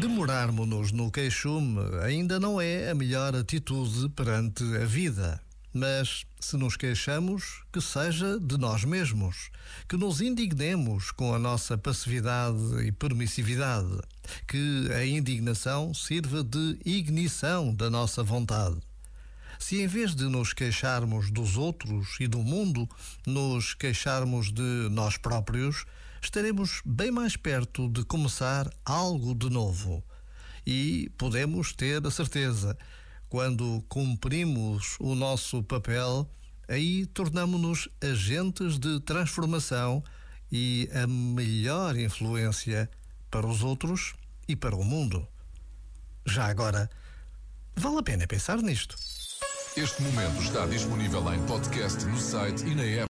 Demorarmos-nos no queixume ainda não é a melhor atitude perante a vida. Mas, se nos queixamos, que seja de nós mesmos, que nos indignemos com a nossa passividade e permissividade, que a indignação sirva de ignição da nossa vontade. Se em vez de nos queixarmos dos outros e do mundo, nos queixarmos de nós próprios, estaremos bem mais perto de começar algo de novo. E podemos ter a certeza, quando cumprimos o nosso papel, aí tornamos-nos agentes de transformação e a melhor influência para os outros e para o mundo. Já agora, vale a pena pensar nisto. Este momento está disponível em podcast no site e na app.